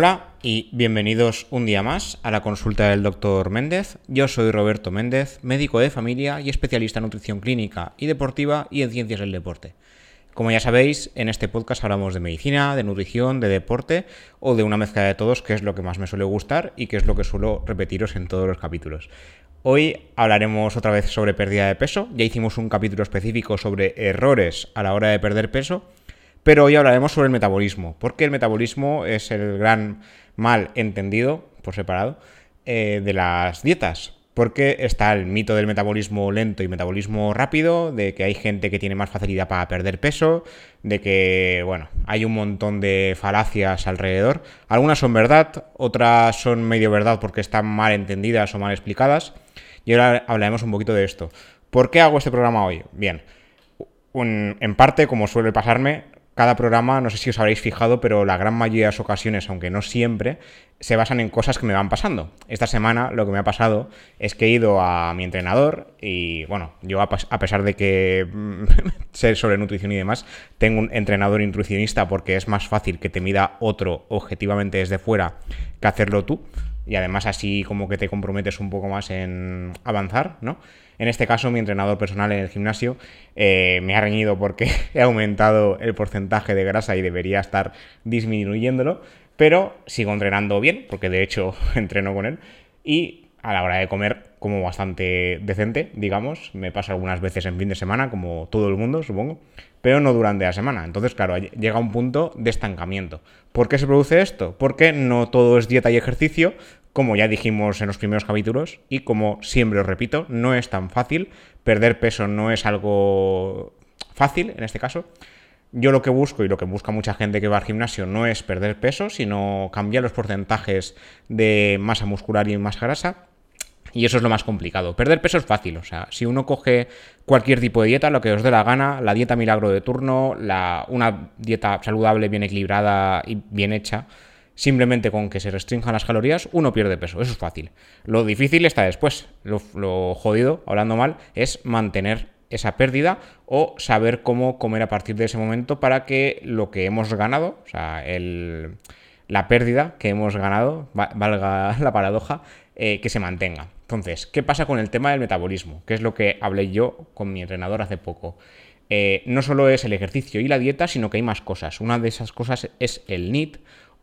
Hola y bienvenidos un día más a la consulta del doctor Méndez. Yo soy Roberto Méndez, médico de familia y especialista en nutrición clínica y deportiva y en ciencias del deporte. Como ya sabéis, en este podcast hablamos de medicina, de nutrición, de deporte o de una mezcla de todos, que es lo que más me suele gustar y que es lo que suelo repetiros en todos los capítulos. Hoy hablaremos otra vez sobre pérdida de peso. Ya hicimos un capítulo específico sobre errores a la hora de perder peso, pero hoy hablaremos sobre el metabolismo, porque el metabolismo es el gran mal entendido, por separado, eh, de las dietas. Porque está el mito del metabolismo lento y metabolismo rápido, de que hay gente que tiene más facilidad para perder peso, de que, bueno, hay un montón de falacias alrededor. Algunas son verdad, otras son medio verdad porque están mal entendidas o mal explicadas. Y ahora hablaremos un poquito de esto. ¿Por qué hago este programa hoy? Bien, en parte, como suele pasarme, cada programa, no sé si os habréis fijado, pero la gran mayoría de las ocasiones, aunque no siempre, se basan en cosas que me van pasando. Esta semana lo que me ha pasado es que he ido a mi entrenador y, bueno, yo a, pesar de que sé sobre nutrición y demás, tengo un entrenador nutricionista porque es más fácil que te mida otro objetivamente desde fuera que hacerlo tú. Y además así como que te comprometes un poco más en avanzar, ¿no? En este caso, mi entrenador personal en el gimnasio eh, me ha reñido porque he aumentado el porcentaje de grasa y debería estar disminuyéndolo, pero sigo entrenando bien, porque de hecho entreno con él. Y a la hora de comer como bastante decente, digamos. Me pasa algunas veces en fin de semana, como todo el mundo, supongo, pero no durante la semana. Entonces, claro, llega un punto de estancamiento. ¿Por qué se produce esto? Porque no todo es dieta y ejercicio, como ya dijimos en los primeros capítulos, y como siempre os repito, no es tan fácil. Perder peso no es algo fácil en este caso. Yo lo que busco y lo que busca mucha gente que va al gimnasio no es perder peso, sino cambiar los porcentajes de masa muscular y masa grasa. Y eso es lo más complicado. Perder peso es fácil, o sea, si uno coge cualquier tipo de dieta, lo que os dé la gana, la dieta milagro de turno, la, una dieta saludable, bien equilibrada y bien hecha, simplemente con que se restrinjan las calorías, uno pierde peso. Eso es fácil. Lo difícil está después. Lo, jodido, hablando mal, es mantener esa pérdida o saber cómo comer a partir de ese momento para que lo que hemos ganado, o sea, la pérdida que hemos ganado, valga la paradoja, eh, que se mantenga. Entonces, ¿qué pasa con el tema del metabolismo? Que es lo que hablé yo con mi entrenador hace poco. Eh, no solo es el ejercicio y la dieta, sino que hay más cosas. Una de esas cosas es el NIT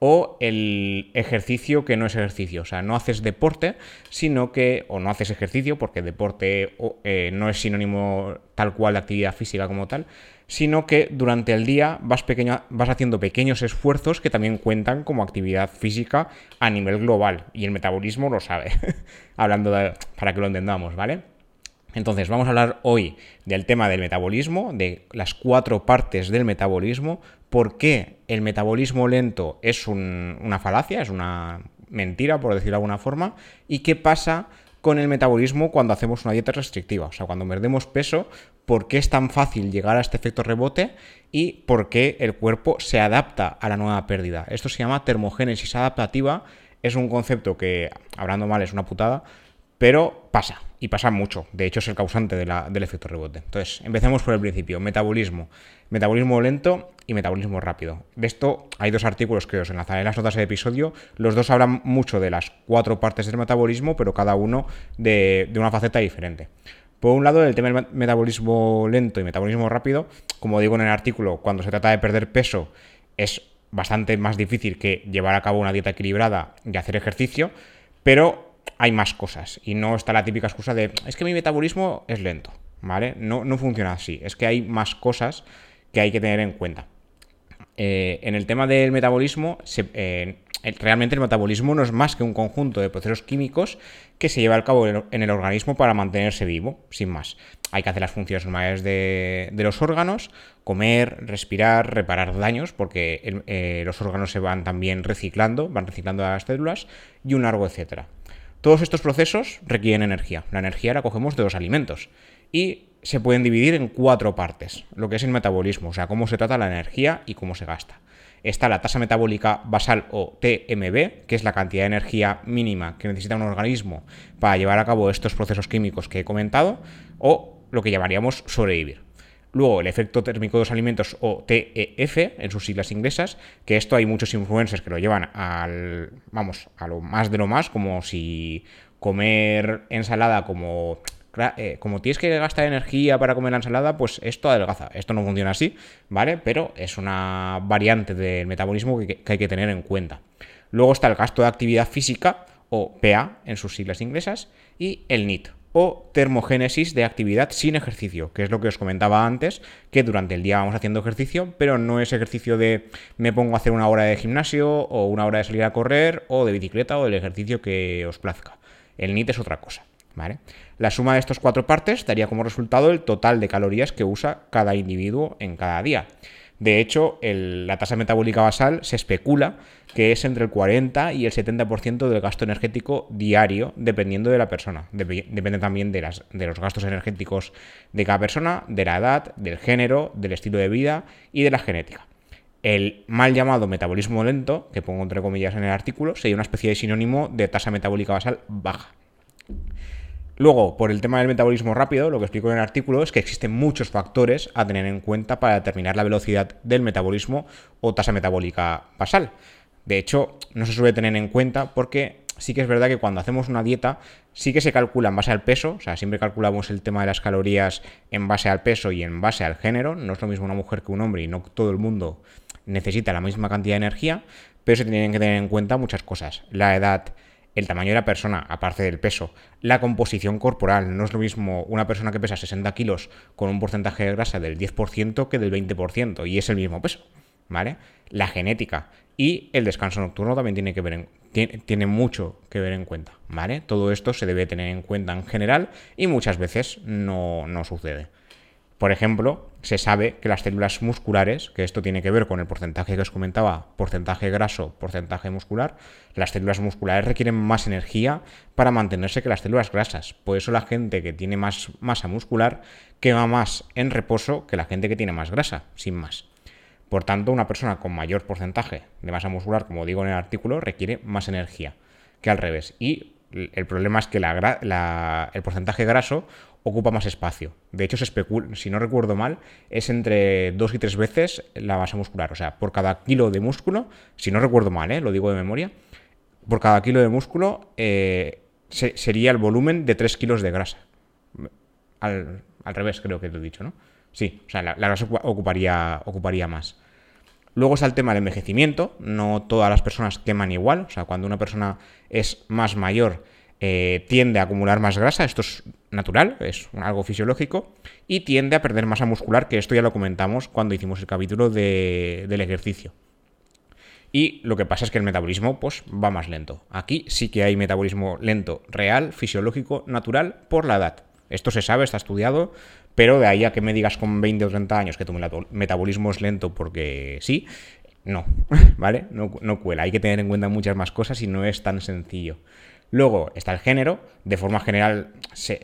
o el ejercicio que no es ejercicio. O sea, no haces deporte, sino que, o no haces ejercicio, porque deporte eh, no es sinónimo tal cual de actividad física como tal, sino que durante el día vas, vas haciendo pequeños esfuerzos que también cuentan como actividad física a nivel global. Y el metabolismo lo sabe, hablando para que lo entendamos, ¿vale? Entonces, vamos a hablar hoy del tema del metabolismo, de las cuatro partes del metabolismo, por qué el metabolismo lento es una falacia, es una mentira, por decirlo de alguna forma, y qué pasa con el metabolismo cuando hacemos una dieta restrictiva, o sea, cuando perdemos peso, por qué es tan fácil llegar a este efecto rebote y por qué el cuerpo se adapta a la nueva pérdida. Esto se llama termogénesis adaptativa, es un concepto que, hablando mal, es una putada, pero pasa, y pasa mucho. De hecho, es el causante del efecto rebote. Entonces, empecemos por el principio. Metabolismo. Metabolismo lento y metabolismo rápido. De esto hay dos artículos que os enlazaré en las notas del episodio. Los dos hablan mucho de las cuatro partes del metabolismo, pero cada uno de, una faceta diferente. Por un lado, el tema del metabolismo lento y metabolismo rápido, como digo en el artículo, cuando se trata de perder peso, es bastante más difícil que llevar a cabo una dieta equilibrada y hacer ejercicio, pero hay más cosas y no está la típica excusa de es que mi metabolismo es lento, ¿vale? No, no funciona así, es que hay más cosas que hay que tener en cuenta. Eh, en el tema del metabolismo, eh, realmente el metabolismo no es más que un conjunto de procesos químicos que se lleva a cabo en el organismo para mantenerse vivo, sin más. Hay que hacer las funciones normales de, los órganos, comer, respirar, reparar daños, porque eh, los órganos se van también reciclando, van reciclando las células y un largo etcétera. Todos estos procesos requieren energía. La energía la cogemos de los alimentos y se pueden dividir en cuatro partes, lo que es el metabolismo, o sea, cómo se trata la energía y cómo se gasta. Está la tasa metabólica basal o TMB, que es la cantidad de energía mínima que necesita un organismo para llevar a cabo estos procesos químicos que he comentado, o lo que llamaríamos sobrevivir. Luego, el efecto térmico de los alimentos o TEF, en sus siglas inglesas, que esto hay muchos influencers que lo llevan al, vamos, a lo más de lo más, como si comer ensalada como eh, como tienes que gastar energía para comer la ensalada, pues esto adelgaza. Esto no funciona así, ¿vale? Pero es una variante del metabolismo que, hay que tener en cuenta. Luego está el gasto de actividad física, o PA en sus siglas inglesas, y el NIT, o termogénesis de actividad sin ejercicio, que es lo que os comentaba antes, que durante el día vamos haciendo ejercicio, pero no es ejercicio de me pongo a hacer una hora de gimnasio o una hora de salir a correr o de bicicleta o del ejercicio que os plazca. El NIT es otra cosa. La suma de estas cuatro partes daría como resultado el total de calorías que usa cada individuo en cada día. De hecho, la tasa metabólica basal se especula que es entre el 40 y el 70% del gasto energético diario, dependiendo de la persona. depende también de, de los gastos energéticos de cada persona, de la edad, del género, del estilo de vida y de la genética. El mal llamado metabolismo lento, que pongo entre comillas en el artículo, sería una especie de sinónimo de tasa metabólica basal baja. Luego, por el tema del metabolismo rápido, lo que explico en el artículo es que existen muchos factores a tener en cuenta para determinar la velocidad del metabolismo o tasa metabólica basal. De hecho, no se suele tener en cuenta porque sí que es verdad que cuando hacemos una dieta sí que se calcula en base al peso, o sea, siempre calculamos el tema de las calorías en base al peso y en base al género, no es lo mismo una mujer que un hombre y no todo el mundo necesita la misma cantidad de energía, pero se tienen que tener en cuenta muchas cosas, la edad, el tamaño de la persona, aparte del peso, la composición corporal. No es lo mismo una persona que pesa 60 kilos con un porcentaje de grasa del 10% que del 20%, y es el mismo peso, ¿vale? La genética y el descanso nocturno también tiene, que ver tiene, mucho que ver en cuenta, ¿vale? Todo esto se debe tener en cuenta en general y muchas veces no, no sucede. Por ejemplo, se sabe que las células musculares, que esto tiene que ver con el porcentaje que os comentaba, porcentaje graso, porcentaje muscular, las células musculares requieren más energía para mantenerse que las células grasas. Por eso la gente que tiene más masa muscular quema más en reposo que la gente que tiene más grasa, sin más. Por tanto, una persona con mayor porcentaje de masa muscular, como digo en el artículo, requiere más energía que al revés. Y el problema es que el porcentaje graso ocupa más espacio. De hecho, se si no recuerdo mal, es entre dos y tres veces la masa muscular. O sea, por cada kilo de músculo, si no recuerdo mal, ¿eh? lo digo de memoria, por cada kilo de músculo eh, sería el volumen de 3 kilos de grasa. Al, revés, creo que te he dicho, ¿no? Sí, o sea, la, la grasa ocuparía, ocuparía más. Luego está el tema del envejecimiento. No todas las personas queman igual. O sea, cuando una persona es más mayor, eh, tiende a acumular más grasa, esto es natural, es algo fisiológico, y tiende a perder masa muscular, que esto ya lo comentamos cuando hicimos el capítulo del ejercicio. Y lo que pasa es que el metabolismo pues, va más lento. Aquí sí que hay metabolismo lento, real, fisiológico, natural, por la edad. Esto se sabe, está estudiado, pero de ahí a que me digas con 20 o 30 años que tu metabolismo es lento porque sí, no, ¿vale? No, no cuela. Hay que tener en cuenta muchas más cosas y no es tan sencillo. Luego está el género. De forma general,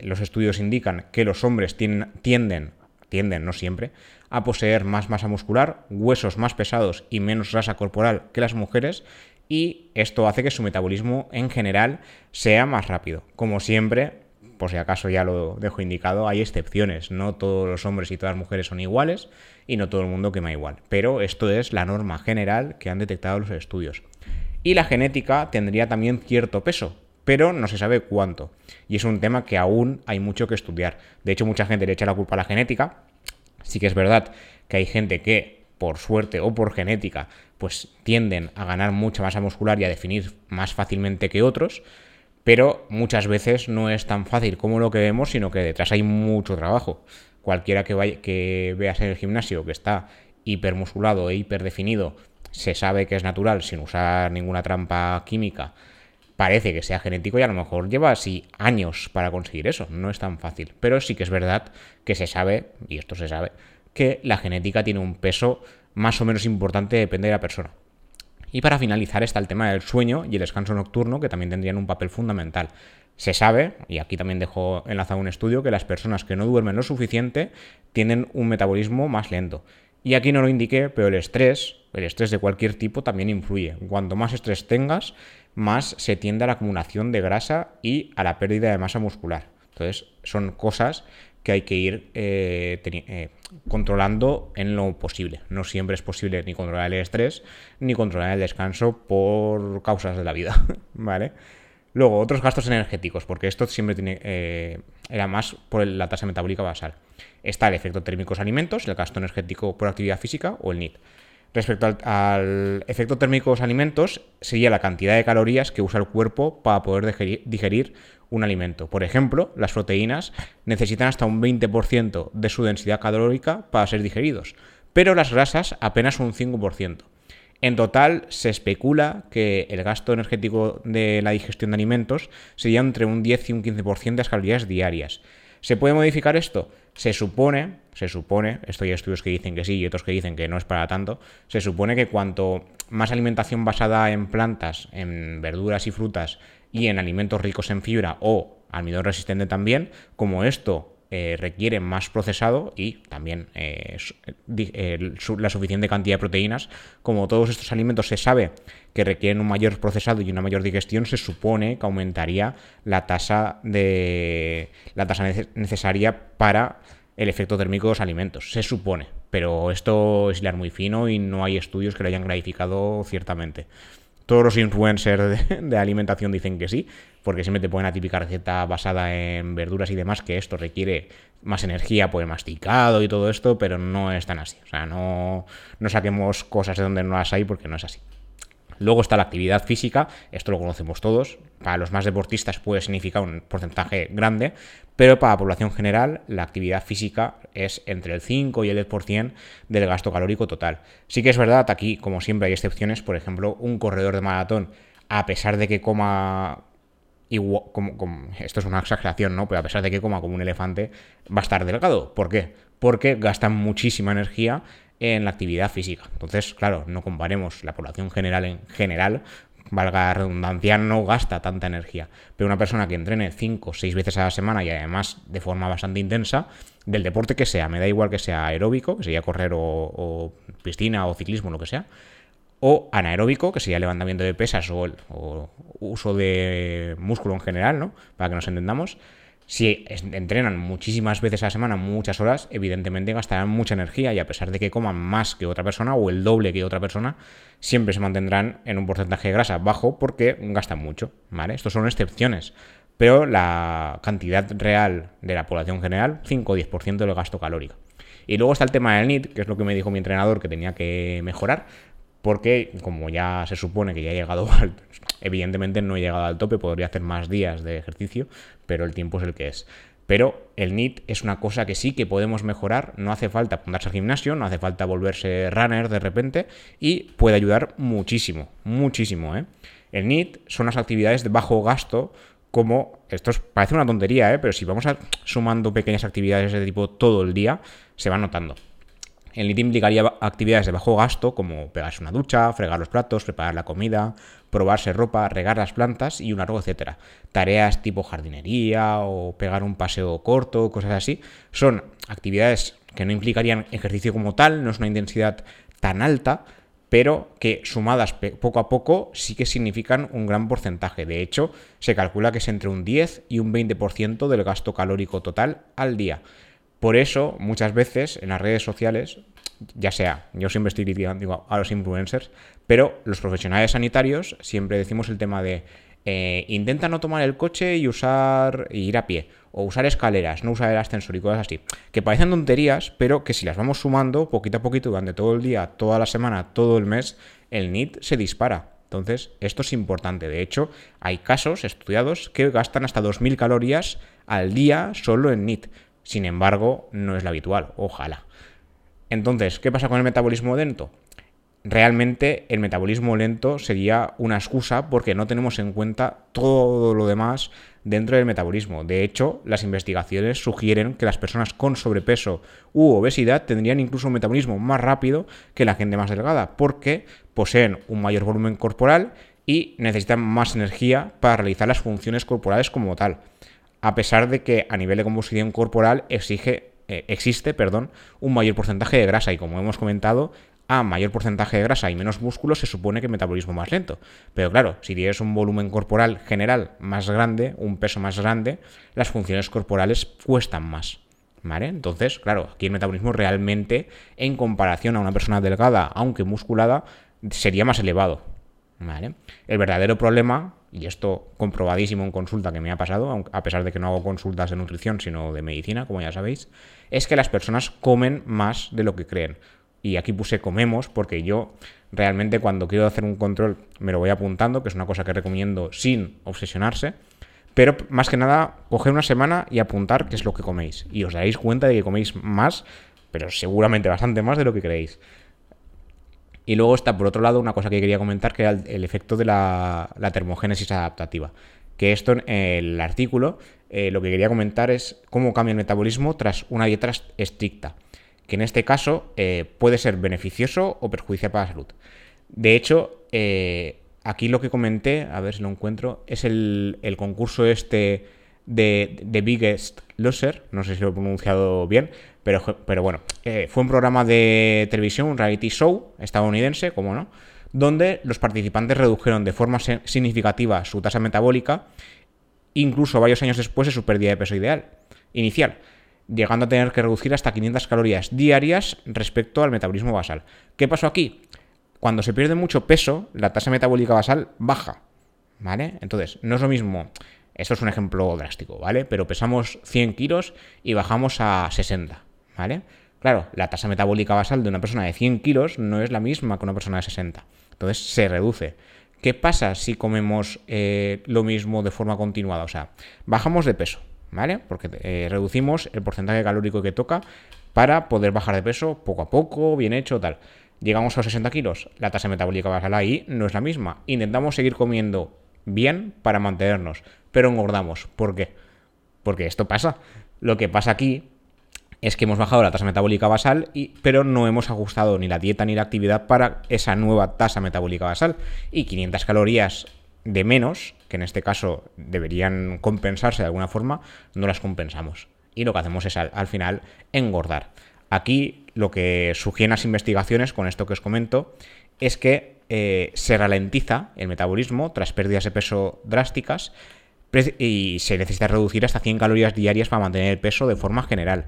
los estudios indican que los hombres tienden, tienden, no siempre, a poseer más masa muscular, huesos más pesados y menos grasa corporal que las mujeres. Y esto hace que su metabolismo en general sea más rápido. Como siempre, por si acaso ya lo dejo indicado, hay excepciones. No todos los hombres y todas las mujeres son iguales y no todo el mundo quema igual. Pero esto es la norma general que han detectado los estudios. Y la genética tendría también cierto peso, pero no se sabe cuánto. Y es un tema que aún hay mucho que estudiar. De hecho, mucha gente le echa la culpa a la genética. Sí que es verdad que hay gente que, por suerte o por genética, pues tienden a ganar mucha masa muscular y a definir más fácilmente que otros, pero muchas veces no es tan fácil como lo que vemos, sino que detrás hay mucho trabajo. Cualquiera que, vaya, que veas en el gimnasio que está hipermusculado e hiperdefinido, se sabe que es natural sin usar ninguna trampa química parece que sea genético y a lo mejor lleva así años para conseguir eso. No es tan fácil. Pero sí que es verdad que se sabe, y esto se sabe, que la genética tiene un peso más o menos importante, depende de la persona. Y para finalizar está el tema del sueño y el descanso nocturno, que también tendrían un papel fundamental. Se sabe, y aquí también dejo enlazado un estudio, que las personas que no duermen lo suficiente tienen un metabolismo más lento. Y aquí no lo indiqué, pero el estrés, el estrés de cualquier tipo también influye. Cuanto más estrés tengas, más se tiende a la acumulación de grasa y a la pérdida de masa muscular. Entonces, son cosas que hay que ir eh, eh, controlando en lo posible. No siempre es posible ni controlar el estrés ni controlar el descanso por causas de la vida, ¿vale? Luego, otros gastos energéticos, porque esto siempre tiene, eh, era más por la tasa metabólica basal. Está el efecto térmico de los alimentos, el gasto energético por actividad física o el NIT. Respecto al, efecto térmico de los alimentos, sería la cantidad de calorías que usa el cuerpo para poder digerir un alimento. Por ejemplo, las proteínas necesitan hasta un 20% de su densidad calórica para ser digeridos, pero las grasas apenas un 5%. En total, se especula que el gasto energético de la digestión de alimentos sería entre un 10 y un 15% de las calorías diarias. ¿Se puede modificar esto? Se supone, se supone, esto hay estudios que dicen que sí y otros que dicen que no es para tanto, se supone que cuanto más alimentación basada en plantas, en verduras y frutas y en alimentos ricos en fibra o almidón resistente también, como esto eh, requiere más procesado y también eh, eh, la suficiente cantidad de proteínas. Como todos estos alimentos se sabe que requieren un mayor procesado y una mayor digestión, se supone que aumentaría la tasa de la tasa necesaria para el efecto térmico de los alimentos. Se supone, pero esto es hilar muy fino y no hay estudios que lo hayan clarificado ciertamente. Todos los influencers de, alimentación dicen que sí, porque siempre te ponen la típica receta basada en verduras y demás, que esto requiere más energía el masticado y todo esto, pero no es tan así. O sea, no, no saquemos cosas de donde no las hay porque no es así. Luego está la actividad física, esto lo conocemos todos, para los más deportistas puede significar un porcentaje grande, pero para la población general la actividad física es entre el 5 y el 10% del gasto calórico total. Sí que es verdad, aquí como siempre hay excepciones, por ejemplo, un corredor de maratón, a pesar de que coma como, esto es una exageración, ¿no? Pero a pesar de que coma como un elefante, va a estar delgado. ¿Por qué? Porque gasta muchísima energía en la actividad física. Entonces, claro, no comparemos la población general en general, valga la redundancia, no gasta tanta energía. Pero una persona que entrene 5 o 6 veces a la semana y además de forma bastante intensa, del deporte que sea, me da igual que sea aeróbico, que sería correr o, piscina o ciclismo, lo que sea, o anaeróbico, que sería levantamiento de pesas o, o uso de músculo en general, ¿no? Para que nos entendamos si entrenan muchísimas veces a la semana, muchas horas, evidentemente gastarán mucha energía y a pesar de que coman más que otra persona o el doble que otra persona, siempre se mantendrán en un porcentaje de grasa bajo porque gastan mucho, ¿vale? Estos son excepciones, pero la cantidad real de la población general, 5 o 10% del gasto calórico. Y luego está el tema del NIT, que es lo que me dijo mi entrenador que tenía que mejorar, porque como ya se supone que ya he llegado al... Evidentemente no he llegado al tope, podría hacer más días de ejercicio, pero el tiempo es el que es. Pero el NIT es una cosa que sí que podemos mejorar, no hace falta apuntarse al gimnasio, no hace falta volverse runner de repente y puede ayudar muchísimo, muchísimo. ¿eh? El NIT son las actividades de bajo gasto como, esto parece una tontería, ¿eh? pero si vamos sumando pequeñas actividades de tipo todo el día, se va notando. El NIT implicaría actividades de bajo gasto como pegarse una ducha, fregar los platos, preparar la comida, probarse ropa, regar las plantas y un largo etcétera. Tareas tipo jardinería o pegar un paseo corto, cosas así, son actividades que no implicarían ejercicio como tal, no es una intensidad tan alta, pero que sumadas poco a poco sí que significan un gran porcentaje. De hecho, se calcula que es entre un 10 y un 20% del gasto calórico total al día. Por eso, muchas veces en las redes sociales, ya sea, yo siempre estoy a los influencers, pero los profesionales sanitarios siempre decimos el tema de eh, intenta no tomar el coche y usar y ir a pie o usar escaleras, no usar el ascensor y cosas así, que parecen tonterías, pero que si las vamos sumando poquito a poquito durante todo el día, toda la semana, todo el mes, el NIT se dispara. Entonces, esto es importante. De hecho, hay casos estudiados que gastan hasta 2.000 calorías al día solo en NIT. Sin embargo, no es lo habitual, ojalá. Entonces, ¿qué pasa con el metabolismo lento? Realmente el metabolismo lento sería una excusa porque no tenemos en cuenta todo lo demás dentro del metabolismo. De hecho, las investigaciones sugieren que las personas con sobrepeso u obesidad tendrían incluso un metabolismo más rápido que la gente más delgada porque poseen un mayor volumen corporal y necesitan más energía para realizar las funciones corporales como tal a pesar de que a nivel de composición corporal eh, existe perdón, un mayor porcentaje de grasa y como hemos comentado, a mayor porcentaje de grasa y menos músculo, se supone que el metabolismo más lento. Pero claro, si tienes un volumen corporal general más grande, un peso más grande, las funciones corporales cuestan más. Entonces, claro, aquí el metabolismo realmente, en comparación a una persona delgada, aunque musculada, sería más elevado. ¿Vale? El verdadero problema, y esto comprobadísimo en consulta que me ha pasado, a pesar de que no hago consultas de nutrición, sino de medicina, como ya sabéis, es que las personas comen más de lo que creen. Y aquí puse comemos porque yo realmente cuando quiero hacer un control me lo voy apuntando, que es una cosa que recomiendo sin obsesionarse. Pero más que nada, coger una semana y apuntar qué es lo que coméis. Y os daréis cuenta de que coméis más, pero seguramente bastante más de lo que creéis. Y luego está, por otro lado, una cosa que quería comentar, que era el, efecto de la, termogénesis adaptativa. Que esto en el artículo eh, lo que quería comentar es cómo cambia el metabolismo tras una dieta estricta que en este caso eh, puede ser beneficioso o perjudicial para la salud. De hecho, eh, aquí lo que comenté, a ver si lo encuentro, es el, concurso este de The Biggest Loser, no sé si lo he pronunciado bien, pero, pero bueno, eh, fue un programa de televisión, un reality show estadounidense, como no, donde los participantes redujeron de forma significativa su tasa metabólica, incluso varios años después de su pérdida de peso ideal inicial llegando a tener que reducir hasta 500 calorías diarias respecto al metabolismo basal. ¿Qué pasó aquí? Cuando se pierde mucho peso, la tasa metabólica basal baja, ¿vale? Entonces, no es lo mismo, esto es un ejemplo drástico, ¿vale? Pero pesamos 100 kilos y bajamos a 60, ¿vale? Claro, la tasa metabólica basal de una persona de 100 kilos no es la misma que una persona de 60. Entonces se reduce. ¿Qué pasa si comemos eh, lo mismo de forma continuada? O sea, bajamos de peso, ¿vale? Porque eh, reducimos el porcentaje calórico que toca para poder bajar de peso poco a poco, bien hecho, tal. Llegamos a los 60 kilos, la tasa metabólica basal ahí no es la misma. Intentamos seguir comiendo bien para mantenernos, pero engordamos. ¿Por qué? Porque esto pasa. Lo que pasa aquí es que hemos bajado la tasa metabólica basal, pero no hemos ajustado ni la dieta ni la actividad para esa nueva tasa metabólica basal. Y 500 calorías de menos, que en este caso deberían compensarse de alguna forma, no las compensamos. Y lo que hacemos es al, final engordar. Aquí lo que sugieren las investigaciones, con esto que os comento, es que eh, se ralentiza el metabolismo tras pérdidas de peso drásticas y se necesita reducir hasta 100 calorías diarias para mantener el peso de forma general.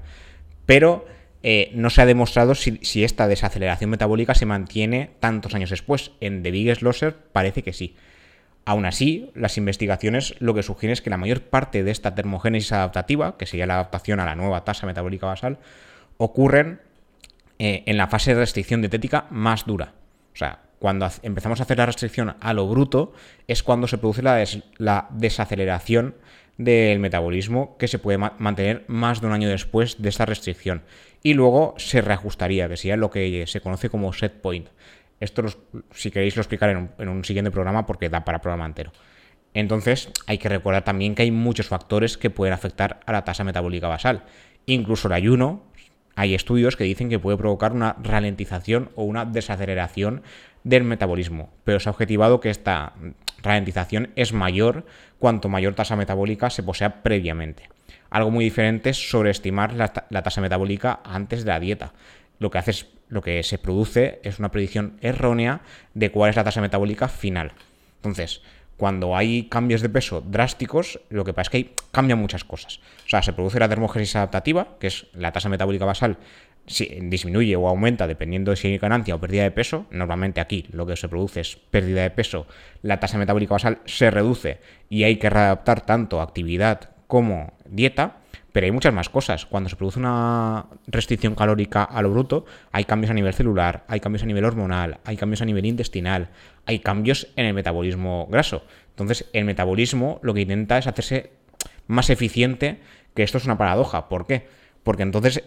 Pero eh, no se ha demostrado si, esta desaceleración metabólica se mantiene tantos años después. En The Biggest Loser parece que sí. Aún así, las investigaciones lo que sugieren es que la mayor parte de esta termogénesis adaptativa, que sería la adaptación a la nueva tasa metabólica basal, ocurren eh, en la fase de restricción dietética más dura. O sea, cuando empezamos a hacer la restricción a lo bruto, es cuando se produce la, la desaceleración del metabolismo que se puede mantener más de un año después de esta restricción. Y luego se reajustaría, que sería lo que se conoce como set point. Esto, si queréis, lo explicaré en un, siguiente programa porque da para programa entero. Entonces, hay que recordar también que hay muchos factores que pueden afectar a la tasa metabólica basal. Incluso el ayuno, hay estudios que dicen que puede provocar una ralentización o una desaceleración del metabolismo, pero se ha objetivado que esta ralentización es mayor cuanto mayor tasa metabólica se posea previamente. Algo muy diferente es sobreestimar la tasa metabólica antes de la dieta lo que hace es, lo que se produce es una predicción errónea de cuál es la tasa metabólica final. Entonces, cuando hay cambios de peso drásticos, lo que pasa es que cambian muchas cosas. O sea, se produce la termogénesis adaptativa, que es la tasa metabólica basal, si disminuye o aumenta dependiendo de si hay ganancia o pérdida de peso. Normalmente aquí lo que se produce es pérdida de peso, la tasa metabólica basal se reduce y hay que readaptar tanto actividad como dieta. Pero hay muchas más cosas. Cuando se produce una restricción calórica a lo bruto, hay cambios a nivel celular, hay cambios a nivel hormonal, hay cambios a nivel intestinal, hay cambios en el metabolismo graso. Entonces, el metabolismo lo que intenta es hacerse más eficiente, que esto es una paradoja. ¿Por qué? Porque entonces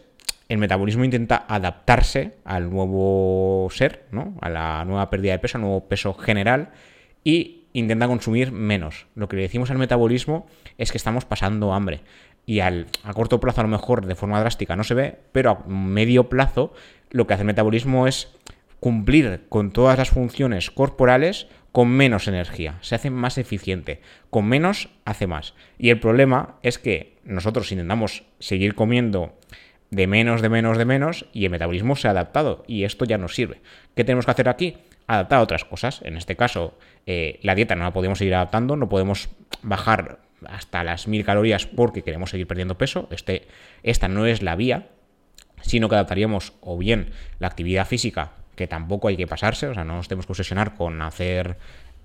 el metabolismo intenta adaptarse al nuevo ser, ¿no? a la nueva pérdida de peso, al nuevo peso general, y intenta consumir menos. Lo que le decimos al metabolismo es que estamos pasando hambre y al, a corto plazo a lo mejor de forma drástica no se ve, pero a medio plazo lo que hace el metabolismo es cumplir con todas las funciones corporales con menos energía, se hace más eficiente, con menos hace más. Y el problema es que nosotros intentamos seguir comiendo de menos, de menos, de menos, y el metabolismo se ha adaptado, y esto ya no sirve. ¿Qué tenemos que hacer aquí? Adaptar a otras cosas. En este caso, eh, la dieta no la podemos seguir adaptando, no podemos bajar hasta las mil calorías porque queremos seguir perdiendo peso. Este, esta no es la vía, sino que adaptaríamos o bien la actividad física, que tampoco hay que pasarse, o sea, no nos tenemos que obsesionar con hacer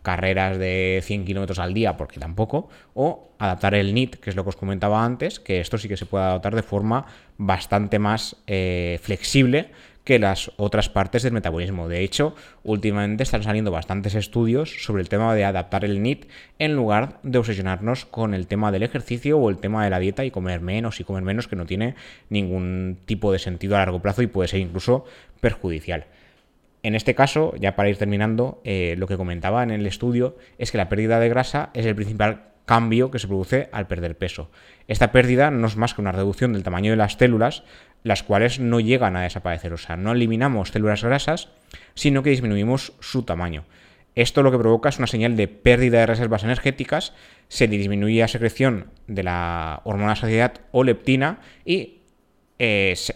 carreras de 100 kilómetros al día, porque tampoco, o adaptar el NIT, que es lo que os comentaba antes, que esto sí que se puede adaptar de forma bastante más eh, flexible que las otras partes del metabolismo. De hecho, últimamente están saliendo bastantes estudios sobre el tema de adaptar el NIT en lugar de obsesionarnos con el tema del ejercicio o el tema de la dieta y comer menos y comer menos, que no tiene ningún tipo de sentido a largo plazo y puede ser incluso perjudicial. En este caso, ya para ir terminando, eh, lo que comentaba en el estudio es que la pérdida de grasa es el principal cambio que se produce al perder peso. Esta pérdida no es más que una reducción del tamaño de las células, las cuales no llegan a desaparecer. O sea, no eliminamos células grasas, sino que disminuimos su tamaño. Esto lo que provoca es una señal de pérdida de reservas energéticas, se disminuye la secreción de la hormona saciedad o leptina y eh, se,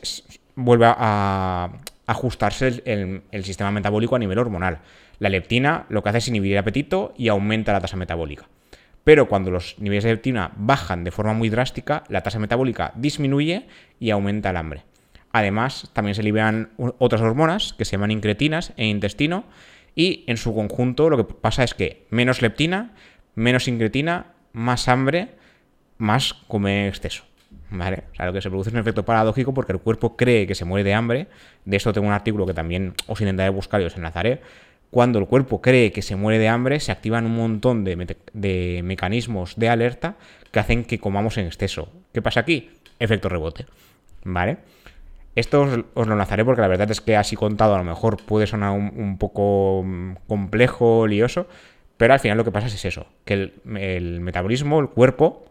vuelve a, ajustarse el, sistema metabólico a nivel hormonal. La leptina lo que hace es inhibir el apetito y aumenta la tasa metabólica. Pero cuando los niveles de leptina bajan de forma muy drástica, la tasa metabólica disminuye y aumenta el hambre. Además, también se liberan otras hormonas que se llaman incretinas en intestino y en su conjunto lo que pasa es que menos leptina, menos incretina, más hambre, más come exceso. ¿Vale? O sea, lo que se produce es un efecto paradójico porque el cuerpo cree que se muere de hambre. De esto tengo un artículo que también os intentaré buscar y os enlazaré. Cuando el cuerpo cree que se muere de hambre, se activan un montón de, mecanismos de alerta que hacen que comamos en exceso. ¿Qué pasa aquí? Efecto rebote. ¿Vale? Esto os, lo enlazaré porque la verdad es que así contado a lo mejor puede sonar un, poco mm, complejo, lioso, pero al final lo que pasa es eso, que el metabolismo, el cuerpo,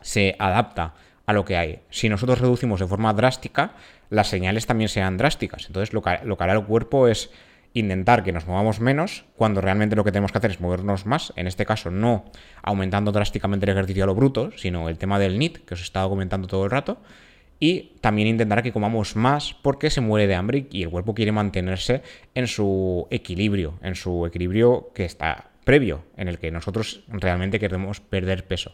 se adapta a lo que hay. Si nosotros reducimos de forma drástica, las señales también sean drásticas. Entonces lo que, hará el cuerpo es intentar que nos movamos menos cuando realmente lo que tenemos que hacer es movernos más. En este caso no aumentando drásticamente el ejercicio a lo bruto, sino el tema del NIT que os he estado comentando todo el rato. Y también intentar que comamos más porque se muere de hambre y el cuerpo quiere mantenerse en su equilibrio, en su equilibrio que está previo, en el que nosotros realmente queremos perder peso.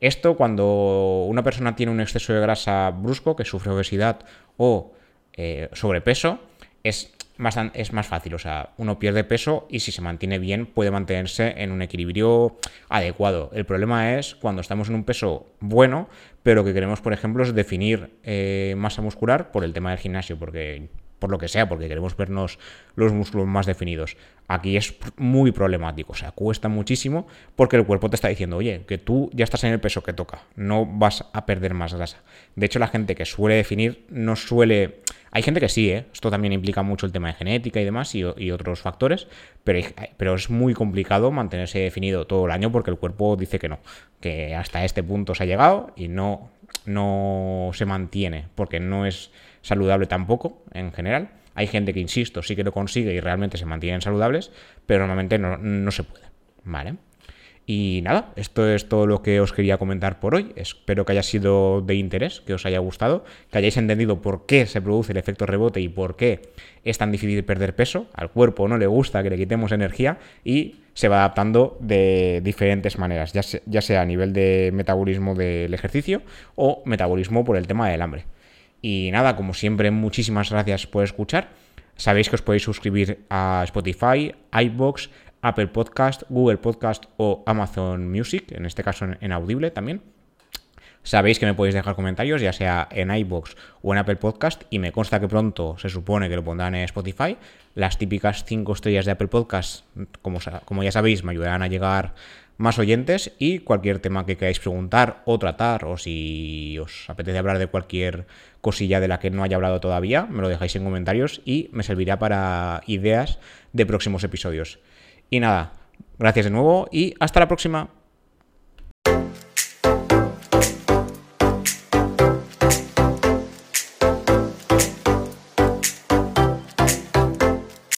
Esto cuando una persona tiene un exceso de grasa brusco, que sufre obesidad o eh, sobrepeso, es más, es más fácil. O sea, uno pierde peso y si se mantiene bien puede mantenerse en un equilibrio adecuado. El problema es cuando estamos en un peso bueno, pero que queremos, por ejemplo, es definir eh, masa muscular por el tema del gimnasio, porque por lo que sea, porque queremos vernos los músculos más definidos. Aquí es muy problemático, o sea, cuesta muchísimo porque el cuerpo te está diciendo, oye, que tú ya estás en el peso que toca, no vas a perder más grasa. De hecho, la gente que suele definir no suele... Hay gente que sí, ¿eh? esto también implica mucho el tema de genética y demás y, otros factores, pero, pero es muy complicado mantenerse definido todo el año porque el cuerpo dice que no, que hasta este punto se ha llegado y no, no se mantiene porque no es saludable tampoco, en general. Hay gente que, insisto, sí que lo consigue y realmente se mantienen saludables, pero normalmente no, se puede. ¿Vale? Y nada, esto es todo lo que os quería comentar por hoy. Espero que haya sido de interés, que os haya gustado, que hayáis entendido por qué se produce el efecto rebote y por qué es tan difícil perder peso. Al cuerpo no le gusta que le quitemos energía y se va adaptando de diferentes maneras, ya ya sea a nivel de metabolismo del ejercicio o metabolismo por el tema del hambre. Y nada, como siempre, muchísimas gracias por escuchar. Sabéis que os podéis suscribir a Spotify, iBox, Apple Podcast, Google Podcast o Amazon Music, en este caso en Audible también. Sabéis que me podéis dejar comentarios, ya sea en iBox o en Apple Podcast, y me consta que pronto se supone que lo pondrán en Spotify. Las típicas 5 estrellas de Apple Podcast, como, como ya sabéis, me ayudarán a llegar más oyentes y cualquier tema que queráis preguntar o tratar o si os apetece hablar de cualquier cosilla de la que no haya hablado todavía, me lo dejáis en comentarios y me servirá para ideas de próximos episodios. Y nada, gracias de nuevo y hasta la próxima.